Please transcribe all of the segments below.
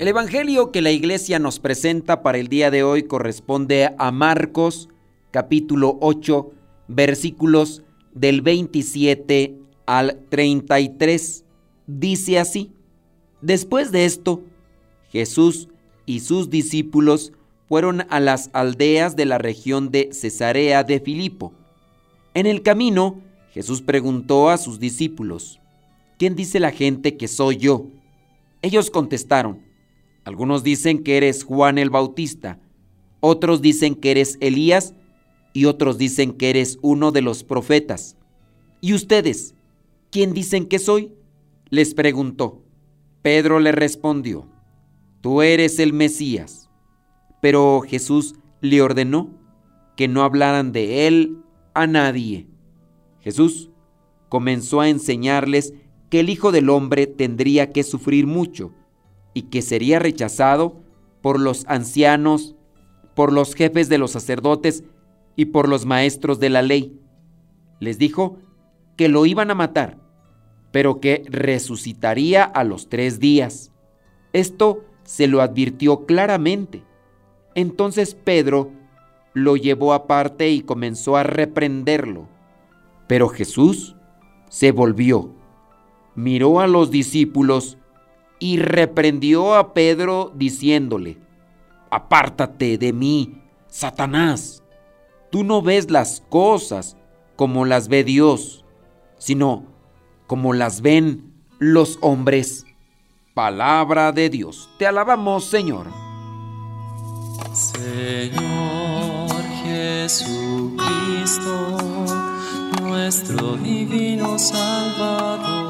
El Evangelio que la iglesia nos presenta para el día de hoy corresponde a Marcos capítulo 8 versículos del 27 al 33. Dice así, después de esto, Jesús y sus discípulos fueron a las aldeas de la región de Cesarea de Filipo. En el camino, Jesús preguntó a sus discípulos, ¿quién dice la gente que soy yo? Ellos contestaron, algunos dicen que eres Juan el Bautista, otros dicen que eres Elías y otros dicen que eres uno de los profetas. ¿Y ustedes? ¿Quién dicen que soy? Les preguntó. Pedro le respondió, Tú eres el Mesías. Pero Jesús le ordenó que no hablaran de él a nadie. Jesús comenzó a enseñarles que el Hijo del Hombre tendría que sufrir mucho y que sería rechazado por los ancianos, por los jefes de los sacerdotes y por los maestros de la ley. Les dijo que lo iban a matar, pero que resucitaría a los tres días. Esto se lo advirtió claramente. Entonces Pedro lo llevó aparte y comenzó a reprenderlo. Pero Jesús se volvió, miró a los discípulos y reprendió a Pedro diciéndole, Apártate de mí, Satanás. Tú no ves las cosas como las ve Dios, sino como las ven los hombres. Palabra de Dios. Te alabamos, Señor. Señor Jesucristo, nuestro divino Salvador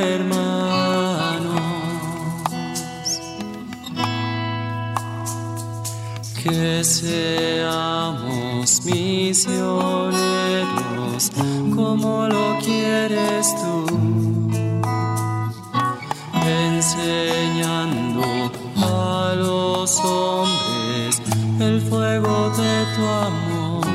que seamos misioneros como lo quieres tú, enseñando a los hombres el fuego de tu amor.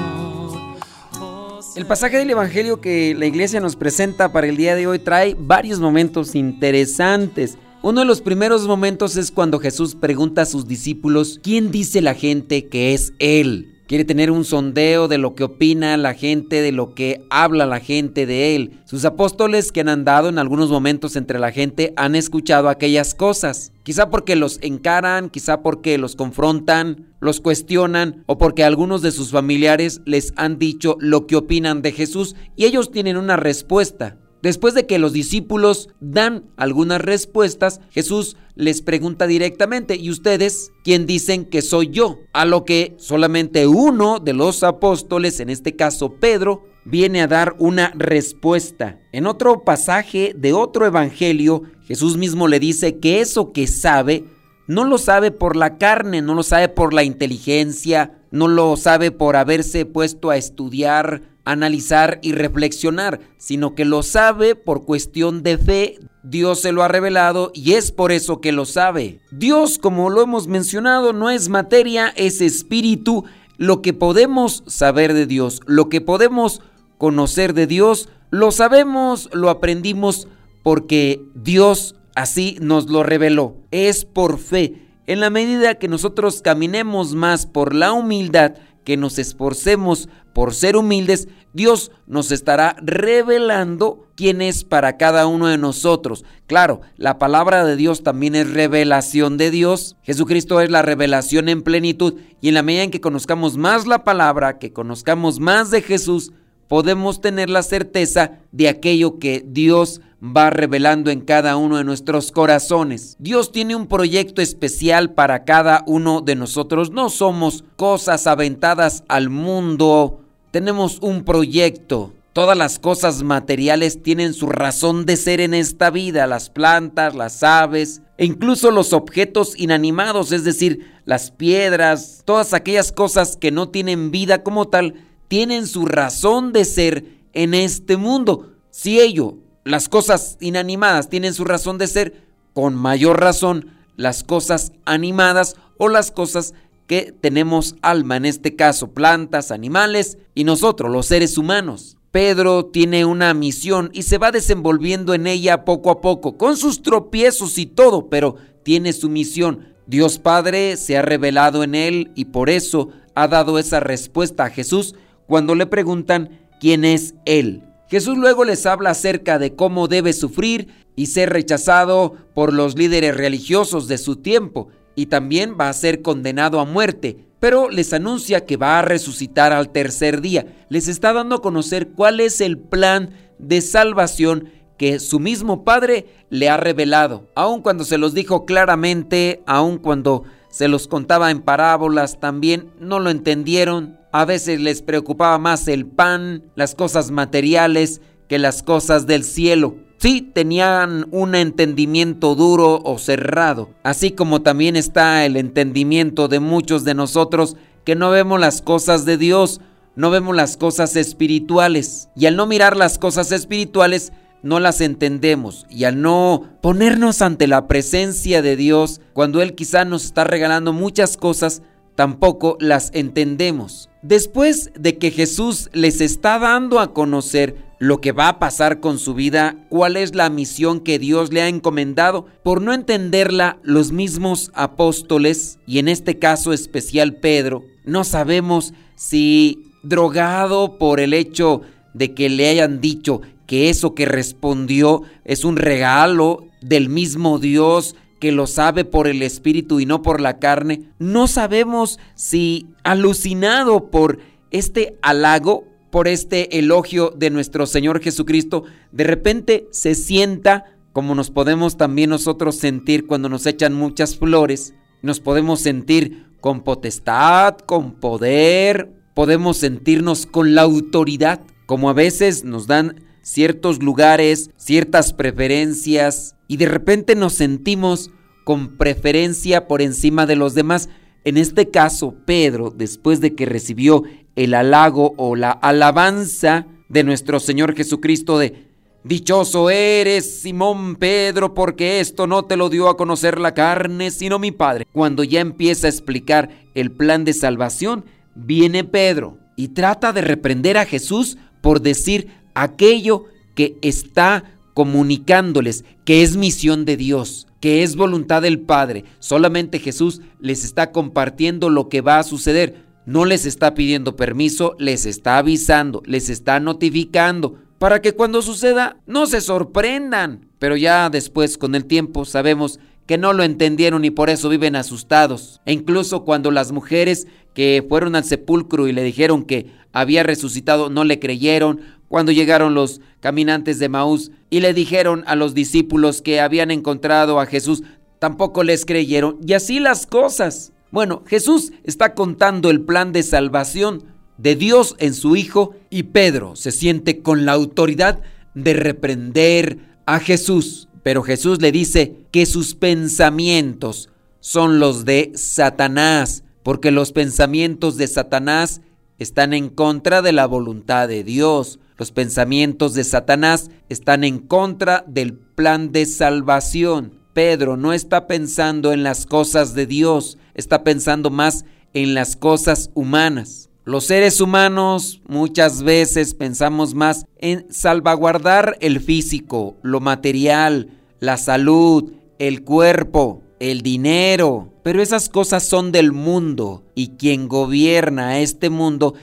El pasaje del Evangelio que la iglesia nos presenta para el día de hoy trae varios momentos interesantes. Uno de los primeros momentos es cuando Jesús pregunta a sus discípulos, ¿quién dice la gente que es Él? Quiere tener un sondeo de lo que opina la gente, de lo que habla la gente de Él. Sus apóstoles que han andado en algunos momentos entre la gente han escuchado aquellas cosas. Quizá porque los encaran, quizá porque los confrontan, los cuestionan o porque algunos de sus familiares les han dicho lo que opinan de Jesús y ellos tienen una respuesta. Después de que los discípulos dan algunas respuestas, Jesús les pregunta directamente, ¿y ustedes quién dicen que soy yo? A lo que solamente uno de los apóstoles, en este caso Pedro, viene a dar una respuesta. En otro pasaje de otro evangelio, Jesús mismo le dice que eso que sabe, no lo sabe por la carne, no lo sabe por la inteligencia, no lo sabe por haberse puesto a estudiar analizar y reflexionar, sino que lo sabe por cuestión de fe. Dios se lo ha revelado y es por eso que lo sabe. Dios, como lo hemos mencionado, no es materia, es espíritu. Lo que podemos saber de Dios, lo que podemos conocer de Dios, lo sabemos, lo aprendimos porque Dios así nos lo reveló. Es por fe. En la medida que nosotros caminemos más por la humildad, que nos esforcemos por ser humildes, Dios nos estará revelando quién es para cada uno de nosotros. Claro, la palabra de Dios también es revelación de Dios. Jesucristo es la revelación en plenitud y en la medida en que conozcamos más la palabra, que conozcamos más de Jesús, podemos tener la certeza de aquello que Dios va revelando en cada uno de nuestros corazones. Dios tiene un proyecto especial para cada uno de nosotros. No somos cosas aventadas al mundo. Tenemos un proyecto. Todas las cosas materiales tienen su razón de ser en esta vida, las plantas, las aves e incluso los objetos inanimados, es decir, las piedras, todas aquellas cosas que no tienen vida como tal, tienen su razón de ser en este mundo. Si ello, las cosas inanimadas tienen su razón de ser, con mayor razón las cosas animadas o las cosas que tenemos alma, en este caso plantas, animales y nosotros, los seres humanos. Pedro tiene una misión y se va desenvolviendo en ella poco a poco, con sus tropiezos y todo, pero tiene su misión. Dios Padre se ha revelado en él y por eso ha dado esa respuesta a Jesús cuando le preguntan quién es Él. Jesús luego les habla acerca de cómo debe sufrir y ser rechazado por los líderes religiosos de su tiempo y también va a ser condenado a muerte, pero les anuncia que va a resucitar al tercer día. Les está dando a conocer cuál es el plan de salvación que su mismo Padre le ha revelado. Aun cuando se los dijo claramente, aun cuando se los contaba en parábolas, también no lo entendieron, a veces les preocupaba más el pan, las cosas materiales, que las cosas del cielo. Sí, tenían un entendimiento duro o cerrado, así como también está el entendimiento de muchos de nosotros que no vemos las cosas de Dios, no vemos las cosas espirituales. Y al no mirar las cosas espirituales, no las entendemos. Y al no ponernos ante la presencia de Dios, cuando Él quizá nos está regalando muchas cosas, tampoco las entendemos. Después de que Jesús les está dando a conocer lo que va a pasar con su vida, cuál es la misión que Dios le ha encomendado, por no entenderla los mismos apóstoles, y en este caso especial Pedro, no sabemos si drogado por el hecho de que le hayan dicho que eso que respondió es un regalo del mismo Dios que lo sabe por el Espíritu y no por la carne, no sabemos si alucinado por este halago, por este elogio de nuestro Señor Jesucristo, de repente se sienta como nos podemos también nosotros sentir cuando nos echan muchas flores, nos podemos sentir con potestad, con poder, podemos sentirnos con la autoridad, como a veces nos dan ciertos lugares, ciertas preferencias y de repente nos sentimos con preferencia por encima de los demás. En este caso, Pedro, después de que recibió el halago o la alabanza de nuestro Señor Jesucristo de Dichoso eres, Simón Pedro, porque esto no te lo dio a conocer la carne, sino mi Padre. Cuando ya empieza a explicar el plan de salvación, viene Pedro y trata de reprender a Jesús por decir aquello que está comunicándoles que es misión de Dios, que es voluntad del Padre. Solamente Jesús les está compartiendo lo que va a suceder. No les está pidiendo permiso, les está avisando, les está notificando, para que cuando suceda no se sorprendan. Pero ya después, con el tiempo, sabemos que no lo entendieron y por eso viven asustados. E incluso cuando las mujeres que fueron al sepulcro y le dijeron que había resucitado, no le creyeron, cuando llegaron los caminantes de Maús y le dijeron a los discípulos que habían encontrado a Jesús, tampoco les creyeron. Y así las cosas. Bueno, Jesús está contando el plan de salvación de Dios en su Hijo y Pedro se siente con la autoridad de reprender a Jesús. Pero Jesús le dice que sus pensamientos son los de Satanás, porque los pensamientos de Satanás están en contra de la voluntad de Dios. Los pensamientos de Satanás están en contra del plan de salvación. Pedro no está pensando en las cosas de Dios, está pensando más en las cosas humanas. Los seres humanos muchas veces pensamos más en salvaguardar el físico, lo material, la salud, el cuerpo, el dinero. Pero esas cosas son del mundo y quien gobierna este mundo,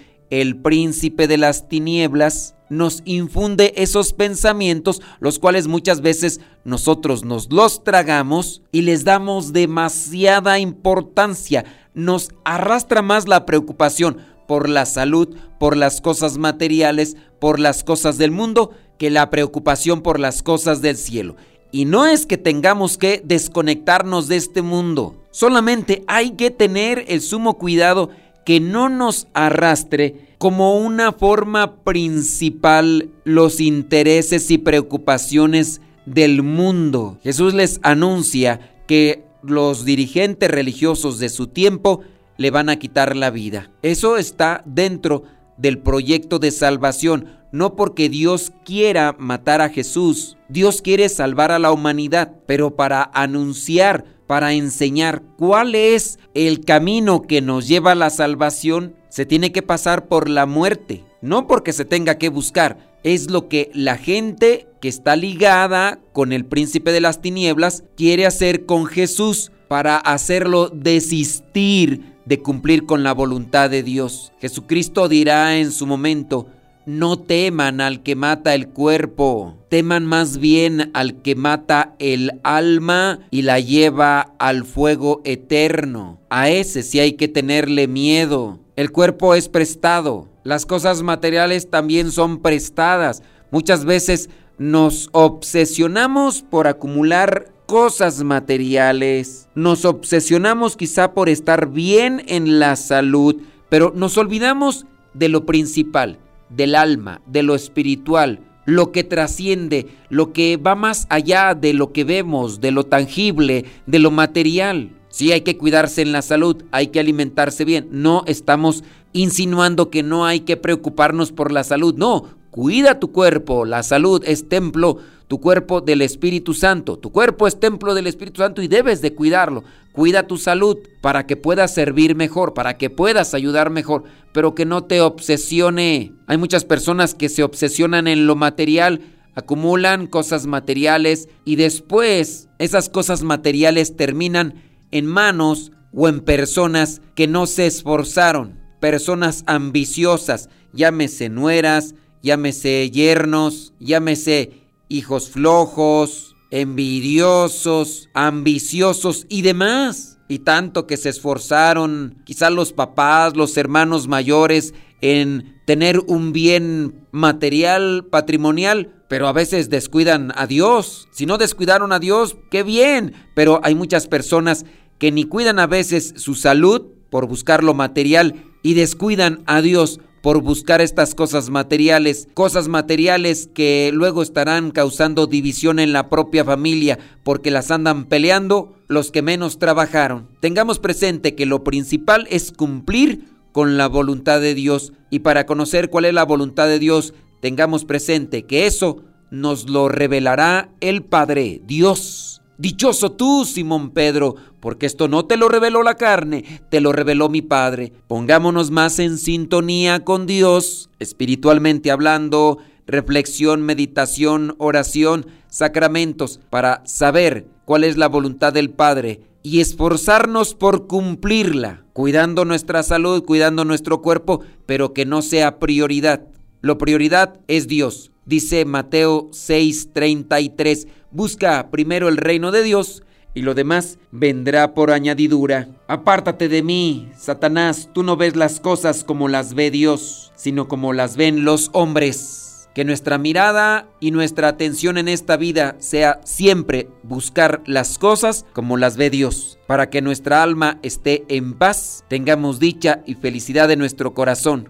el príncipe de las tinieblas, nos infunde esos pensamientos, los cuales muchas veces nosotros nos los tragamos y les damos demasiada importancia. Nos arrastra más la preocupación por la salud, por las cosas materiales, por las cosas del mundo, que la preocupación por las cosas del cielo. Y no es que tengamos que desconectarnos de este mundo, solamente hay que tener el sumo cuidado que no nos arrastre como una forma principal los intereses y preocupaciones del mundo. Jesús les anuncia que los dirigentes religiosos de su tiempo le van a quitar la vida. Eso está dentro del proyecto de salvación, no porque Dios quiera matar a Jesús. Dios quiere salvar a la humanidad, pero para anunciar, para enseñar cuál es el camino que nos lleva a la salvación, se tiene que pasar por la muerte, no porque se tenga que buscar. Es lo que la gente que está ligada con el príncipe de las tinieblas quiere hacer con Jesús para hacerlo desistir de cumplir con la voluntad de Dios. Jesucristo dirá en su momento, no teman al que mata el cuerpo, teman más bien al que mata el alma y la lleva al fuego eterno. A ese sí hay que tenerle miedo. El cuerpo es prestado, las cosas materiales también son prestadas. Muchas veces nos obsesionamos por acumular cosas materiales. Nos obsesionamos quizá por estar bien en la salud, pero nos olvidamos de lo principal, del alma, de lo espiritual, lo que trasciende, lo que va más allá de lo que vemos, de lo tangible, de lo material. Sí hay que cuidarse en la salud, hay que alimentarse bien. No estamos insinuando que no hay que preocuparnos por la salud. No, cuida tu cuerpo. La salud es templo tu cuerpo del Espíritu Santo. Tu cuerpo es templo del Espíritu Santo y debes de cuidarlo. Cuida tu salud para que puedas servir mejor, para que puedas ayudar mejor, pero que no te obsesione. Hay muchas personas que se obsesionan en lo material, acumulan cosas materiales y después esas cosas materiales terminan en manos o en personas que no se esforzaron, personas ambiciosas, llámese nueras, llámese yernos, llámese hijos flojos, envidiosos, ambiciosos y demás. Y tanto que se esforzaron, quizás los papás, los hermanos mayores, en tener un bien material, patrimonial, pero a veces descuidan a Dios. Si no descuidaron a Dios, qué bien. Pero hay muchas personas que ni cuidan a veces su salud por buscar lo material y descuidan a Dios por buscar estas cosas materiales, cosas materiales que luego estarán causando división en la propia familia porque las andan peleando los que menos trabajaron. Tengamos presente que lo principal es cumplir con la voluntad de Dios y para conocer cuál es la voluntad de Dios, tengamos presente que eso nos lo revelará el Padre, Dios. Dichoso tú, Simón Pedro, porque esto no te lo reveló la carne, te lo reveló mi Padre. Pongámonos más en sintonía con Dios, espiritualmente hablando, reflexión, meditación, oración, sacramentos, para saber cuál es la voluntad del Padre y esforzarnos por cumplirla, cuidando nuestra salud, cuidando nuestro cuerpo, pero que no sea prioridad. Lo prioridad es Dios. Dice Mateo 6:33, busca primero el reino de Dios y lo demás vendrá por añadidura. Apártate de mí, Satanás, tú no ves las cosas como las ve Dios, sino como las ven los hombres. Que nuestra mirada y nuestra atención en esta vida sea siempre buscar las cosas como las ve Dios, para que nuestra alma esté en paz, tengamos dicha y felicidad en nuestro corazón